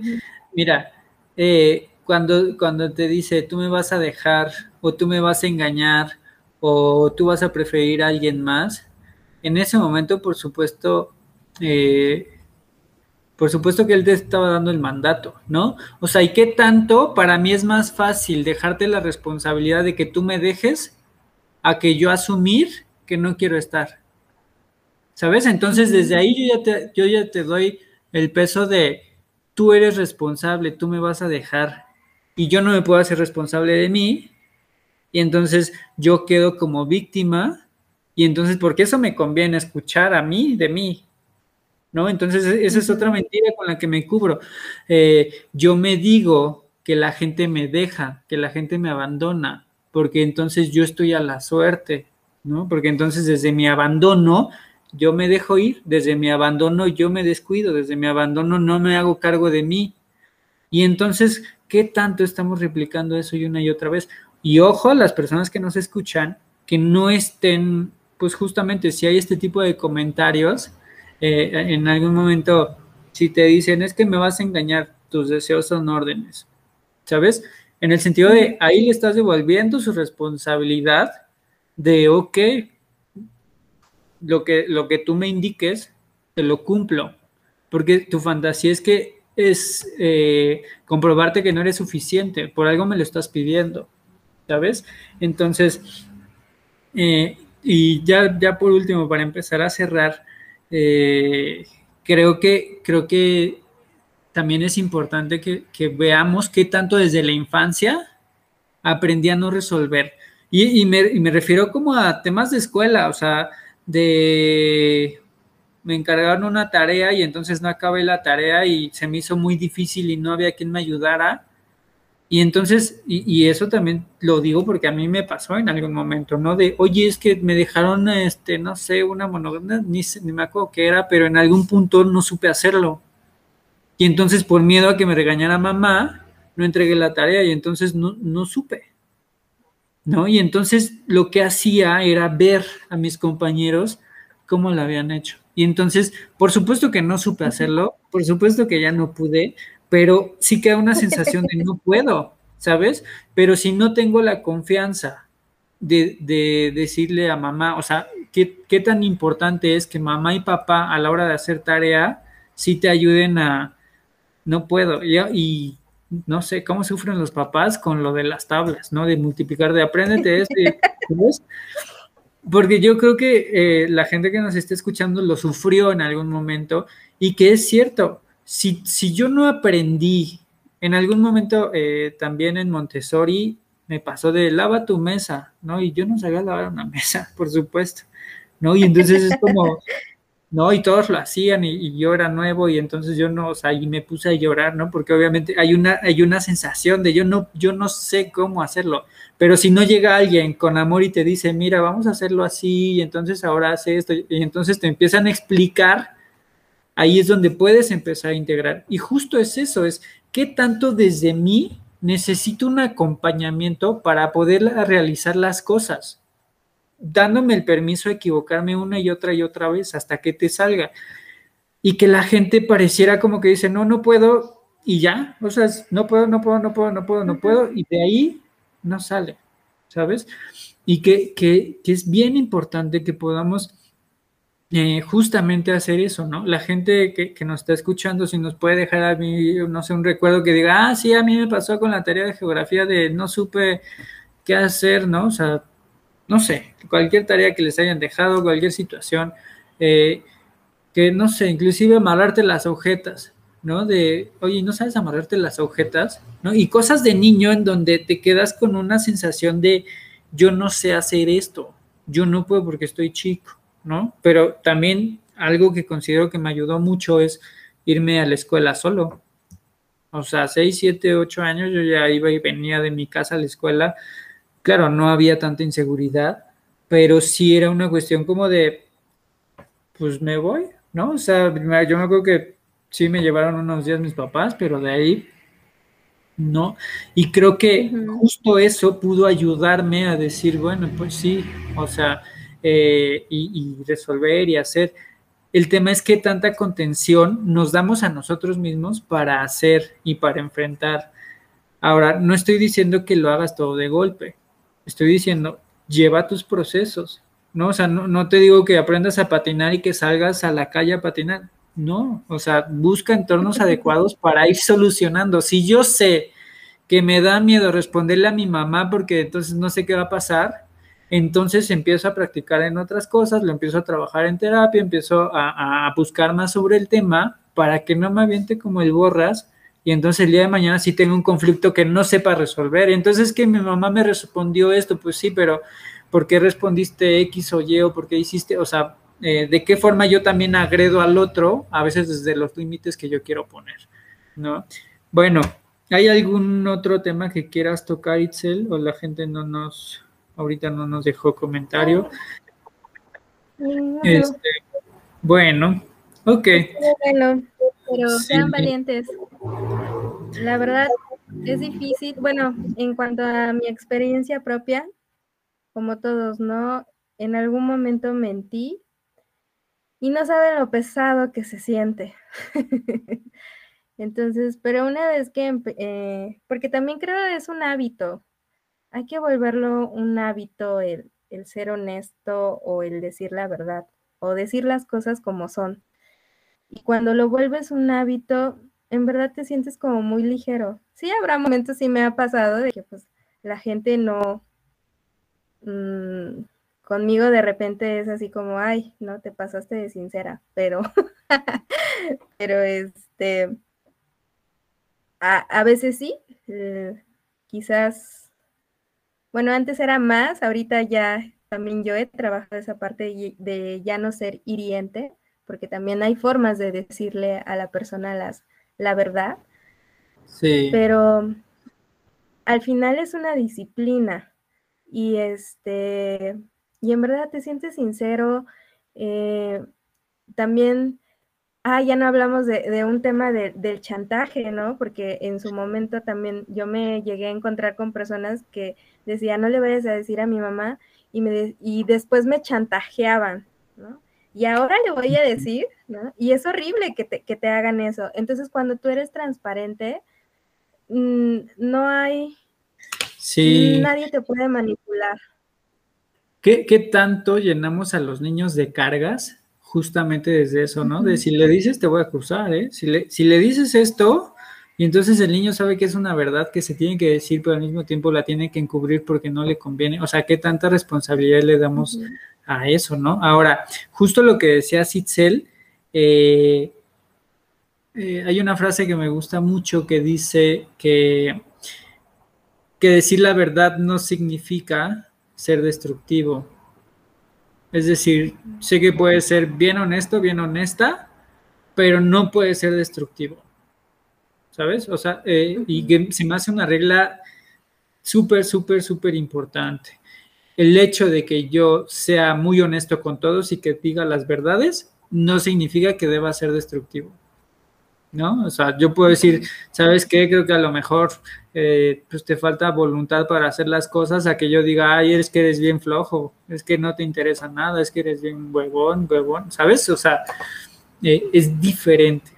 Mira, eh, cuando, cuando te dice tú me vas a dejar o tú me vas a engañar o tú vas a preferir a alguien más, en ese momento, por supuesto, eh, por supuesto que él te estaba dando el mandato, ¿no? O sea, ¿y qué tanto? Para mí es más fácil dejarte la responsabilidad de que tú me dejes a que yo asumir que no quiero estar. ¿Sabes? Entonces, desde ahí yo ya te, yo ya te doy el peso de tú eres responsable, tú me vas a dejar y yo no me puedo hacer responsable de mí. Y entonces yo quedo como víctima y entonces, porque eso me conviene escuchar a mí, de mí, ¿no? Entonces, e-, esa es otra mentira con la que me cubro. Eh, yo me digo que la gente me deja, que la gente me abandona, porque entonces yo estoy a la suerte, ¿no? Porque entonces desde mi abandono yo me dejo ir, desde mi abandono yo me descuido, desde mi abandono no me hago cargo de mí. Y entonces, ¿qué tanto estamos replicando eso y una y otra vez? Y ojo, las personas que nos escuchan, que no estén, pues justamente si hay este tipo de comentarios, eh, en algún momento, si te dicen es que me vas a engañar, tus deseos son órdenes, ¿sabes? En el sentido de ahí le estás devolviendo su responsabilidad de, ok, lo que, lo que tú me indiques, te lo cumplo, porque tu fantasía es que es eh, comprobarte que no eres suficiente, por algo me lo estás pidiendo, ¿sabes? Entonces, eh, y ya, ya por último, para empezar a cerrar, eh, creo, que, creo que también es importante que, veamos qué tanto desde la infancia aprendí a no resolver. Y, me, refiero como a temas de escuela, o sea, de me encargaron una tarea y entonces no acabé la tarea y se me hizo muy difícil y no había quien me ayudara. Y entonces, y, eso también lo digo porque a mí me pasó en algún momento, ¿no? De, oye, es que me dejaron, este, no sé, una monogramia, ni, ni me acuerdo qué era, pero en algún punto no supe hacerlo. Y entonces, por miedo a que me regañara mamá, no entregué la tarea y entonces no, no supe. ¿No? Y entonces lo que hacía era ver a mis compañeros cómo lo habían hecho. Y entonces, por supuesto que no supe hacerlo, por supuesto que ya no pude, pero sí queda una sensación de no puedo, ¿sabes? Pero si no tengo la confianza de, decirle a mamá, o sea, ¿qué, ¿qué, tan importante es que mamá y papá a la hora de hacer tarea sí te ayuden a, no puedo, y, y no sé cómo sufren los papás con lo de las tablas, ¿no? De multiplicar, de apréndete esto, ¿sabes? Porque yo creo que eh, la gente que nos está escuchando lo sufrió en algún momento y que es cierto, si, yo no aprendí, en algún momento eh, también en Montessori me pasó de lava tu mesa, ¿no? Y yo no sabía lavar una mesa, por supuesto, ¿no? Y entonces es como, ¿no? Y todos lo hacían y, yo era nuevo y entonces yo no, o sea, y me puse a llorar, ¿no? Porque obviamente hay una, hay una sensación de yo no, yo no sé cómo hacerlo, pero si no llega alguien con amor y te dice, mira, vamos a hacerlo así y entonces ahora hace esto y entonces te empiezan a explicar ahí es donde puedes empezar a integrar. Y justo es eso, es qué tanto desde mí necesito un acompañamiento para poder realizar las cosas, dándome el permiso de equivocarme una y otra y otra vez hasta que te salga. Y que la gente pareciera como que dice, no, no puedo, y ya, o sea, no puedo, no puedo, no puedo, no puedo, no puedo, y de ahí no sale, ¿sabes? Y que, que, que es bien importante que podamos eh, justamente hacer eso, ¿no? La gente que, que, nos está escuchando, si nos puede dejar a mí, no sé, un recuerdo que diga, ah, sí, a mí me pasó con la tarea de geografía de no supe qué hacer, ¿no? O sea, no sé, cualquier tarea que les hayan dejado, cualquier situación, eh, que no sé, inclusive amarrarte las agujetas, ¿no? De, oye, ¿no sabes amarrarte las agujetas? ¿No? Y cosas de niño en donde te quedas con una sensación de, yo no sé hacer esto, yo no puedo porque estoy chico ¿no? Pero también algo que considero que me ayudó mucho es irme a la escuela solo. O sea, 6, 7, 8 años yo ya iba y venía de mi casa a la escuela. Claro, no había tanta inseguridad, pero sí era una cuestión como de, pues me voy, ¿no? O sea, yo me acuerdo que sí me llevaron unos días mis papás, pero de ahí no. Y creo que justo eso pudo ayudarme a decir, bueno, pues sí, o sea, eh, y, resolver y hacer. El tema es que tanta contención nos damos a nosotros mismos para hacer y para enfrentar. Ahora, no estoy diciendo que lo hagas todo de golpe, estoy diciendo, lleva tus procesos, ¿no? O sea, no, no te digo que aprendas a patinar y que salgas a la calle a patinar, no, o sea, busca entornos adecuados para ir solucionando. Si yo sé que me da miedo responderle a mi mamá porque entonces no sé qué va a pasar, entonces empiezo a practicar en otras cosas, lo empiezo a trabajar en terapia, empiezo a, buscar más sobre el tema para que no me aviente como el borras y entonces el día de mañana sí tengo un conflicto que no sepa resolver. Entonces que mi mamá me respondió esto, pues sí, pero ¿por qué respondiste X o Y o por qué hiciste? O sea, eh, ¿de qué forma yo también agredo al otro? A veces desde los límites que yo quiero poner, ¿no? Bueno, ¿hay algún otro tema que quieras tocar, Itzel? O la gente no nos ahorita no nos dejó comentario. Este, bueno, ok. Bueno, pero sean valientes. La verdad es difícil. Bueno, en cuanto a mi experiencia propia, como todos, ¿no? En algún momento mentí y no saben lo pesado que se siente. Entonces, pero una vez que, eh, porque también creo que es un hábito, hay que volverlo un hábito el, ser honesto o el decir la verdad o decir las cosas como son. Y cuando lo vuelves un hábito, en verdad te sientes como muy ligero. Sí, habrá momentos, sí me ha pasado, de que pues la gente no, mm, conmigo de repente es así como, ay, no, te pasaste de sincera, pero, pero este, a, veces sí, eh, quizás bueno, antes era más, ahorita ya también yo he trabajado esa parte de ya no ser hiriente, porque también hay formas de decirle a la persona las, la verdad. Sí. Pero al final es una disciplina y este y en verdad te sientes sincero. Eh, también Ah, ya no hablamos de, un tema del chantaje, ¿no? Porque en su momento también yo me llegué a encontrar con personas que decían, no le vayas a decir a mi mamá, y, me y después me chantajeaban, ¿no? Y ahora le voy a decir, ¿no? Y es horrible que te, que te hagan eso. Entonces, cuando tú eres transparente, mm, no hay... Sí. Nadie te puede manipular. ¿Qué, ¿Qué tanto llenamos a los niños de cargas justamente desde eso, ¿no? De si le dices, te voy a acusar, ¿eh? Si le, si le dices esto, y entonces el niño sabe que es una verdad que se tiene que decir, pero al mismo tiempo la tiene que encubrir porque no le conviene. O sea, ¿qué tanta responsabilidad le damos a eso, no? Ahora, justo lo que decía Sitzel, eh, eh, hay una frase que me gusta mucho que dice que, que decir la verdad no significa ser destructivo. Es decir, sé que puede ser bien honesto, bien honesta, pero no puede ser destructivo. ¿Sabes? O sea, eh, y que se me hace una regla súper, súper, súper importante. El hecho de que yo sea muy honesto con todos y que diga las verdades, no significa que deba ser destructivo. ¿No? O sea, yo puedo decir, ¿sabes qué? Creo que a lo mejor eh, pues te falta voluntad para hacer las cosas a que yo diga, ay, es que eres bien flojo, es que no te interesa nada, es que eres bien huevón, huevón, ¿sabes? O sea, eh, es diferente.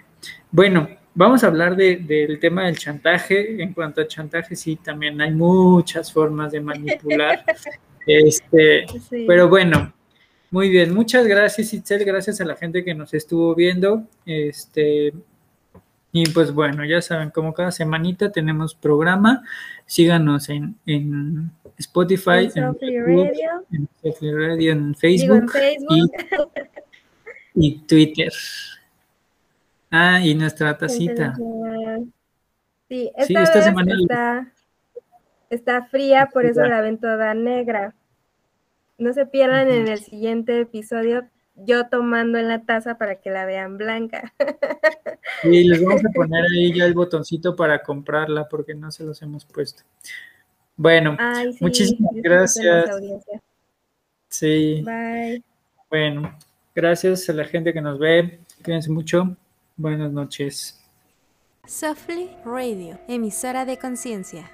Bueno, vamos a hablar del tema del chantaje. En cuanto a chantaje, sí, también hay muchas formas de manipular. este, Pero bueno, muy bien, muchas gracias Itzel, gracias a la gente que nos estuvo viendo. Este, y pues bueno, ya saben, como cada semanita tenemos programa, síganos en, en Spotify, en, en, Facebook, Y, Twitter. Ah, y nuestra tacita. Sí, esta, semana está, está fría, por eso la ven toda negra. No se pierdan en el siguiente episodio yo tomando en la taza para que la vean blanca. Y les vamos a poner ahí ya el botoncito para comprarla porque no se los hemos puesto. Bueno, muchísimas gracias. Sí. Bye. Bueno, gracias a la gente que nos ve. Cuídense mucho. Buenas noches. Softly Radio, emisora de conciencia.